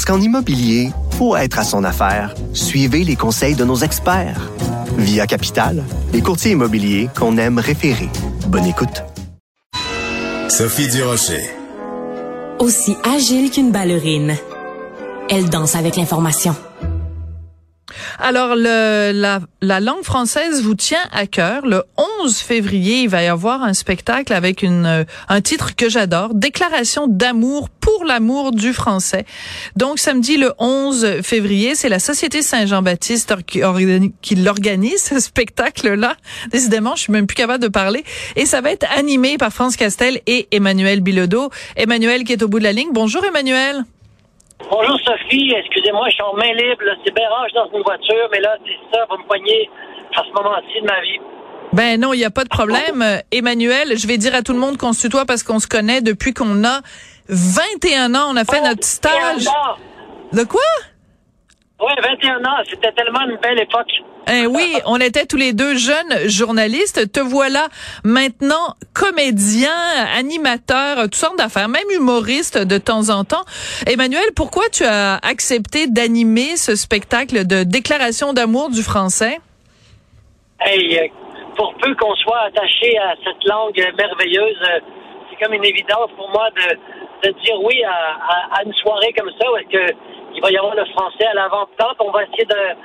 Parce qu'en immobilier, pour être à son affaire, suivez les conseils de nos experts. Via Capital, les courtiers immobiliers qu'on aime référer. Bonne écoute. Sophie Durocher. Aussi agile qu'une ballerine. Elle danse avec l'information. Alors, le, la, la, langue française vous tient à cœur. Le 11 février, il va y avoir un spectacle avec une, euh, un titre que j'adore, Déclaration d'amour pour l'amour du français. Donc, samedi le 11 février, c'est la Société Saint-Jean-Baptiste qui, qui l'organise, ce spectacle-là. Décidément, je suis même plus capable de parler. Et ça va être animé par France Castel et Emmanuel Bilodeau. Emmanuel qui est au bout de la ligne. Bonjour, Emmanuel. Bonjour Sophie, excusez-moi, je suis en main libre, c'est bien range dans une voiture, mais là, c'est ça, vous me poignez à ce moment-ci de ma vie. Ben non, il n'y a pas de problème. Emmanuel, je vais dire à tout le monde qu'on se tutoie parce qu'on se connaît depuis qu'on a 21 ans. On a fait oh, notre stage. De quoi? Oui, 21 ans. C'était tellement une belle époque. Eh oui, on était tous les deux jeunes journalistes. Te voilà maintenant comédien, animateur, toutes sortes d'affaires, même humoriste de temps en temps. Emmanuel, pourquoi tu as accepté d'animer ce spectacle de déclaration d'amour du français? Hey, euh, pour peu qu'on soit attaché à cette langue merveilleuse, euh, c'est comme une évidence pour moi de, dire oui à, une soirée comme ça où est-ce va y avoir le français à l'avant-plan. On va essayer de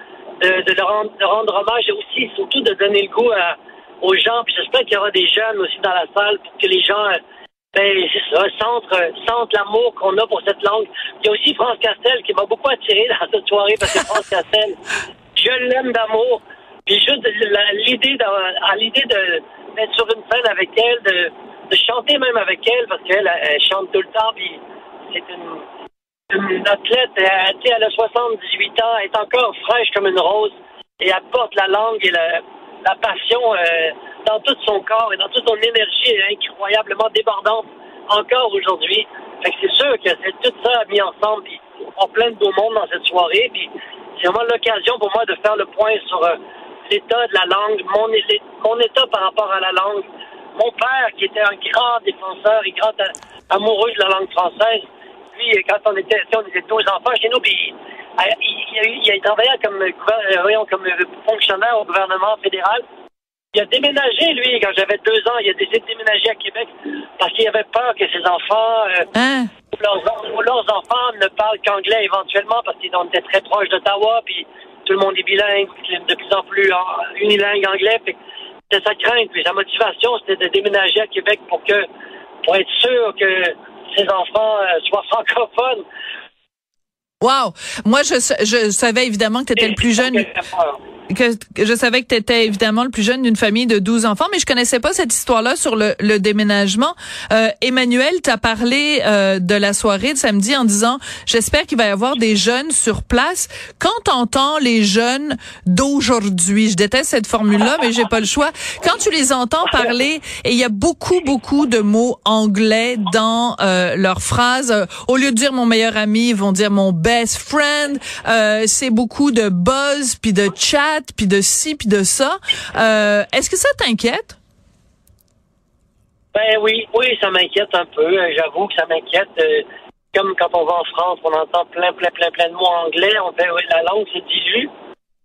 de, de, rendre, de, rendre, hommage et aussi, surtout, de donner le goût à, aux gens. Puis j'espère qu'il y aura des jeunes aussi dans la salle pour que les gens, ben, c'est ça, sentent, sentent l'amour qu'on a pour cette langue. Il y a aussi France Castel qui m'a beaucoup attiré dans cette soirée parce que France Castel, je l'aime d'amour. Puis juste l'idée à l'idée de d'être sur une scène avec elle, de, de chanter même avec elle, parce qu'elle elle chante tout le temps, puis c'est une une athlète, elle, elle a 78 ans, est encore fraîche comme une rose et elle porte la langue et la, passion euh, dans tout son corps et dans toute son énergie incroyablement débordante encore aujourd'hui. C'est sûr que c'est tout ça mis ensemble, puis on plein de beau monde dans cette soirée, puis c'est vraiment l'occasion pour moi de faire le point sur euh, l'état de la langue, mon état par rapport à la langue. Mon père, qui était un grand défenseur et grand amoureux de la langue française, lui, quand on était, on était 12 enfants chez nous, puis il, il, a travaillé comme, euh, comme fonctionnaire au gouvernement fédéral. Il a déménagé, lui, quand j'avais deux ans. Il a décidé de déménager à Québec parce qu'il avait peur que ses enfants, euh, hein? leurs, leurs, enfants ne parlent qu'anglais éventuellement parce qu'ils étaient très proches d'Ottawa, puis tout le monde est bilingue, de plus en plus unilingue anglais. C'était sa crainte, puis sa motivation, c'était de déménager à Québec pour que, pour être sûr que ses enfants euh, soient francophones. Wow! Moi, je, je savais évidemment que tu étais le plus jeune que, je savais que tu étais évidemment le plus jeune d'une famille de 12 enfants, mais je connaissais pas cette histoire-là sur le, le déménagement. Euh, Emmanuel, t'as parlé euh, de la soirée de samedi en disant j'espère qu'il va y avoir des jeunes sur place. Quand t'entends les jeunes d'aujourd'hui, je déteste cette formule-là, mais j'ai pas le choix. Quand tu les entends parler, et il y a beaucoup beaucoup de mots anglais dans euh, leurs phrases. Euh, au lieu de dire mon meilleur ami, ils vont dire mon best friend. Euh, c'est beaucoup de buzz puis de chat puis de ci, puis de ça. Euh, Est-ce que ça t'inquiète? Ben oui, oui, ça m'inquiète un peu. Euh, j'avoue que ça m'inquiète. Euh, comme quand on va en France, on entend plein, plein, plein, plein de mots anglais. On fait, la langue se dilue.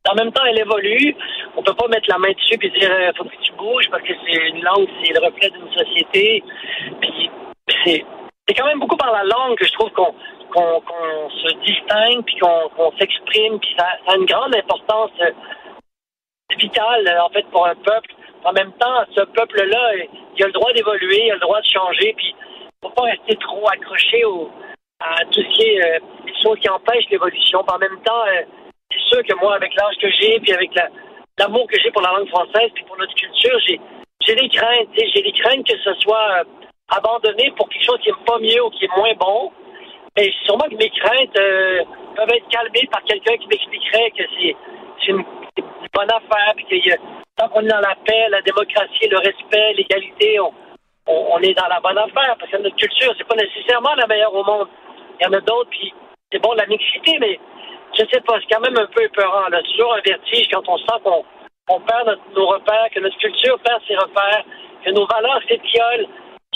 En même temps, elle évolue. On peut pas mettre la main dessus et dire faut que tu bouges parce que c'est une langue, c'est le reflet d'une société. Puis c'est quand même beaucoup par la langue que je trouve qu'on qu'on se distingue puis qu'on s'exprime puis ça, a une grande importance vital, euh, en fait, pour un peuple. En même temps, ce peuple-là, il a le droit d'évoluer, il a le droit de changer, puis il ne faut pas rester trop accroché au, à tout ce qui est euh, qui empêchent l'évolution. En même temps, euh, c'est sûr que moi, avec l'âge que j'ai, puis avec l'amour que j'ai pour la langue française, puis pour notre culture, j'ai j'ai des craintes. J'ai des craintes que ce soit abandonné pour quelque chose qui n'est pas mieux ou qui est moins bon. Mais sûrement que mes craintes peuvent être calmés par quelqu'un qui m'expliquerait que c'est une bonne affaire, puis qu'il a, tant qu'on est dans la paix, la démocratie, le respect, l'égalité, on, on, on est dans la bonne affaire, parce que notre culture, c'est pas nécessairement la meilleure au monde. Il y en a d'autres, puis c'est bon la mixité, mais je sais pas, c'est quand même un peu épeurant. Là. Toujours un vertige quand on sent qu'on on perd notre- nos repères, que notre culture perd ses repères, que nos valeurs s'étiolent,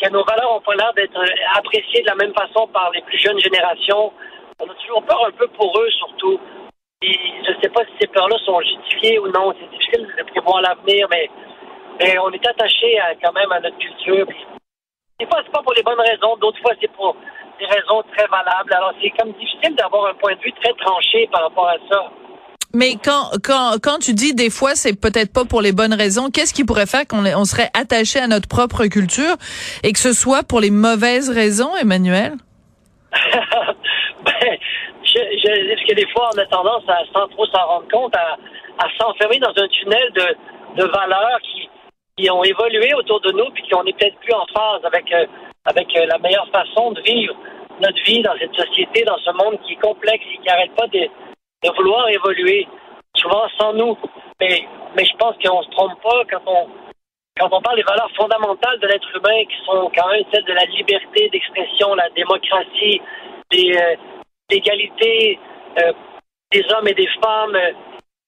que nos valeurs n'ont pas l'air d'être euh, appréciées de la même façon par les plus jeunes générations. On a toujours peur un peu pour eux, surtout. Et je ne sais pas si ces peurs-là sont justifiées ou non. C'est difficile de prévoir l'avenir, mais, mais on est attaché à, quand même à notre culture. Des fois, c'est pas pour les bonnes raisons, d'autres fois, c'est pour des raisons très valables. Alors, c'est comme difficile d'avoir un point de vue très tranché par rapport à ça. Mais quand, quand, quand tu dis des fois c'est peut-être pas pour les bonnes raisons, qu'est-ce qui pourrait faire qu'on on serait attaché à notre propre culture et que ce soit pour les mauvaises raisons, Emmanuel? je, parce que des fois, on a tendance à, sans trop s'en rendre compte, à, s'enfermer dans un tunnel de, valeurs qui, ont évolué autour de nous, puis qu'on n'est peut-être plus en phase avec, euh, avec euh, la meilleure façon de vivre notre vie dans cette société, dans ce monde qui est complexe et qui n'arrête pas de, vouloir évoluer, souvent sans nous. Mais, mais je pense qu'on se trompe pas quand on, quand on parle des valeurs fondamentales de l'être humain, qui sont quand même celles de la liberté d'expression, la démocratie, des, euh, l'égalité euh, des hommes et des femmes, euh,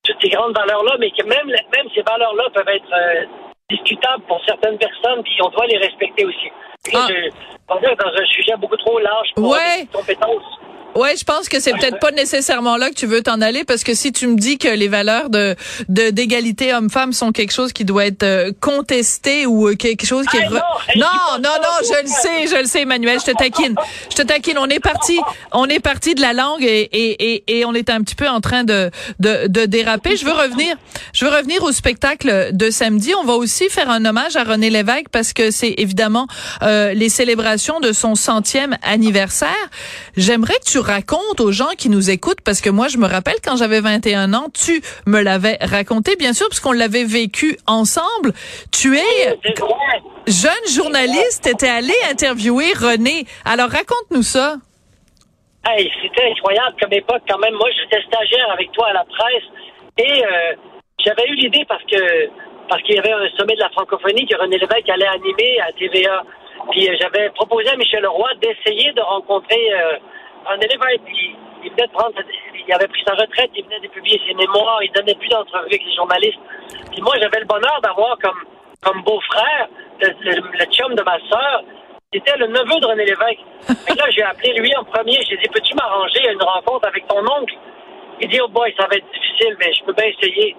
toutes ces grandes valeurs-là, mais que même, même ces valeurs-là peuvent être euh, discutables pour certaines personnes, puis on doit les respecter aussi. Ah. je, on va dire dans un sujet beaucoup trop large pour Ouais. des compétences. Ouais, je pense que c'est peut-être pas nécessairement là que tu veux t'en aller parce que si tu me dis que les valeurs de de d'égalité homme-femme sont quelque chose qui doit être euh, contesté ou euh, quelque chose qui est Ah, re- non, non non non je le sais je le sais Emmanuel je te taquine. Je te taquine. On est parti on est parti de la langue et et et, et on est un petit peu en train de de de déraper. Je veux revenir je veux revenir au spectacle de samedi. On va aussi faire un hommage à René Lévesque parce que c'est évidemment euh, les célébrations de son centième anniversaire j'aimerais que tu racontes aux gens qui nous écoutent parce que moi je me rappelle quand j'avais 21 ans tu me l'avais raconté bien sûr parce qu'on l'avait vécu ensemble. Tu es jeune journaliste. Était allé interviewer René. Alors raconte-nous ça. Hey, c'était incroyable comme époque quand même. Moi, j'étais stagiaire avec toi à la presse. Et euh, j'avais eu l'idée parce que parce qu'il y avait un sommet de la francophonie que René Lévesque allait animer à TVA. Puis euh, j'avais proposé à Michel Leroy d'essayer de rencontrer euh, Lévesque. Puis il venait de prendre, il avait pris sa retraite, il venait de publier ses mémoires, il donnait plus d'entrevues avec les journalistes. Puis moi, j'avais le bonheur d'avoir comme comme beau-frère le, le, chum de ma sœur c'était le neveu de René Lévesque. Que là, j'ai appelé lui en premier. J'ai dit, peux-tu m'arranger une rencontre avec ton oncle? Il dit, oh boy, ça va être difficile, mais je peux bien essayer.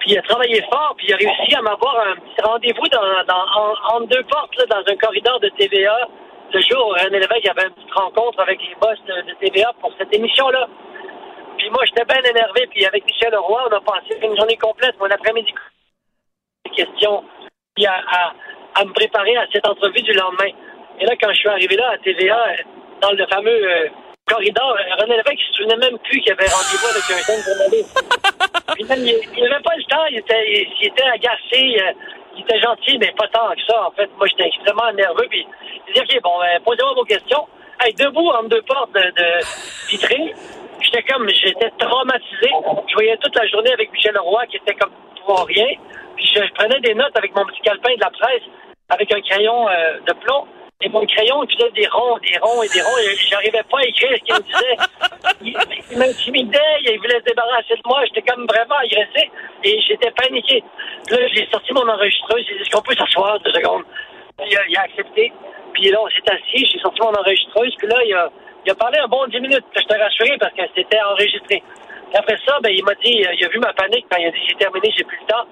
Puis il a travaillé fort, puis il a réussi à m'avoir un petit rendez-vous dans, dans, en- deux portes, là, dans un corridor de TVA. Le jour René Lévesque avait une petite rencontre avec les boss de, TVA pour cette émission-là. Puis moi, j'étais bien énervé, puis avec Michel Leroy, on a passé une journée complète, mon après-midi questions, puis à, à, à me préparer à cette entrevue du lendemain. Et là, quand je suis arrivé là à TVA, dans le fameux euh, corridor, René Lévesque, il se souvenait même plus qu'il avait rendez-vous avec un jeune journaliste. Il n'avait pas le temps, il était, il, était agacé, euh, il était gentil, mais pas tant que ça, en fait. Moi, j'étais extrêmement nerveux, puis il dit, OK, bon, ben, posez-moi vos questions. Debout entre deux portes de, de j'étais comme, j'étais traumatisé. Je voyais toute la journée avec Michel Leroy, qui était comme pour rien. Puis je, prenais des notes avec mon petit calepin de la presse, avec un crayon euh, de plomb. Et mon crayon, faisait des ronds, des ronds et des ronds. Et j'arrivais pas à écrire ce qu'il me disait. Il, il m'intimidait, il voulait se débarrasser de moi. J'étais comme vraiment agressé. Et j'étais paniqué. Là, j'ai sorti mon enregistreuse. J'ai dit, est-ce qu'on peut s'asseoir deux secondes? Il, a, accepté. Puis là, on s'est assis. J'ai sorti mon enregistreuse. Puis là, il a, parlé un bon dix minutes. Puis j'étais rassuré parce que c'était enregistré. Puis après ça, ben, il m'a dit, il a vu ma panique quand il a dit, j'ai terminé, j'ai plus le temps.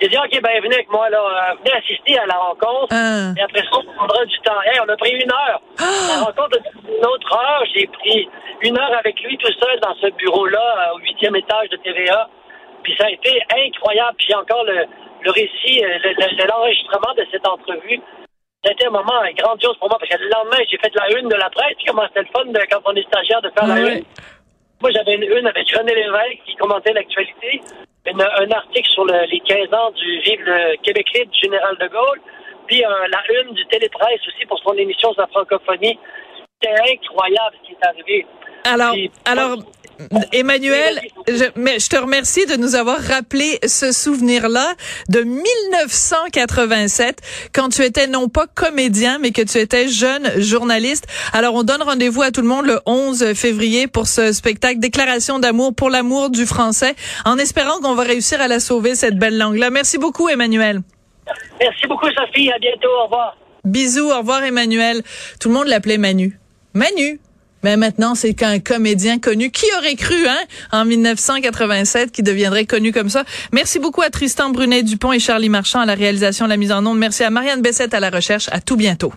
Il a dit, OK, ben, venez avec moi, là, euh, venez assister à la rencontre. Hein. Et après ça, on prendra du temps. Hey, on a pris une heure. La rencontre a pris une autre heure. J'ai pris une heure avec lui tout seul dans ce bureau-là, euh, au huitième étage de TVA. Puis ça a été incroyable. Puis encore le, le récit, euh, le- le- l'enregistrement de cette entrevue. Ça a été un moment grandiose pour moi parce que le lendemain, j'ai fait la une de la presse. Comment c'était le fun de, quand on est stagiaire de faire la une. Moi, j'avais une une avec René Lévesque qui commentait l'actualité. Un article sur le- les 15 ans du Vive le Québec du général de Gaulle. Puis euh, la une du Télépresse aussi pour son émission sur la francophonie. C'était incroyable ce qui est arrivé. Alors, alors, Emmanuel, je, mais je te remercie de nous avoir rappelé ce souvenir-là de 1987, quand tu étais non pas comédien, mais que tu étais jeune journaliste. Alors, on donne rendez-vous à tout le monde le 11 février pour ce spectacle Déclaration d'amour pour l'amour du français, en espérant qu'on va réussir à la sauver, cette belle langue-là. Merci beaucoup, Emmanuel. Merci beaucoup, Sophie. À bientôt. Au revoir. Bisous, au revoir, Emmanuel. Tout le monde l'appelait Manu. Manu. Mais maintenant, c'est qu'un comédien connu. Qui aurait cru, hein, en 1987, qui deviendrait connu comme ça? Merci beaucoup à Tristan Brunet-Dupont et Charlie Marchand à la réalisation, la mise en onde. Merci à Marianne Bessette à la recherche. À tout bientôt.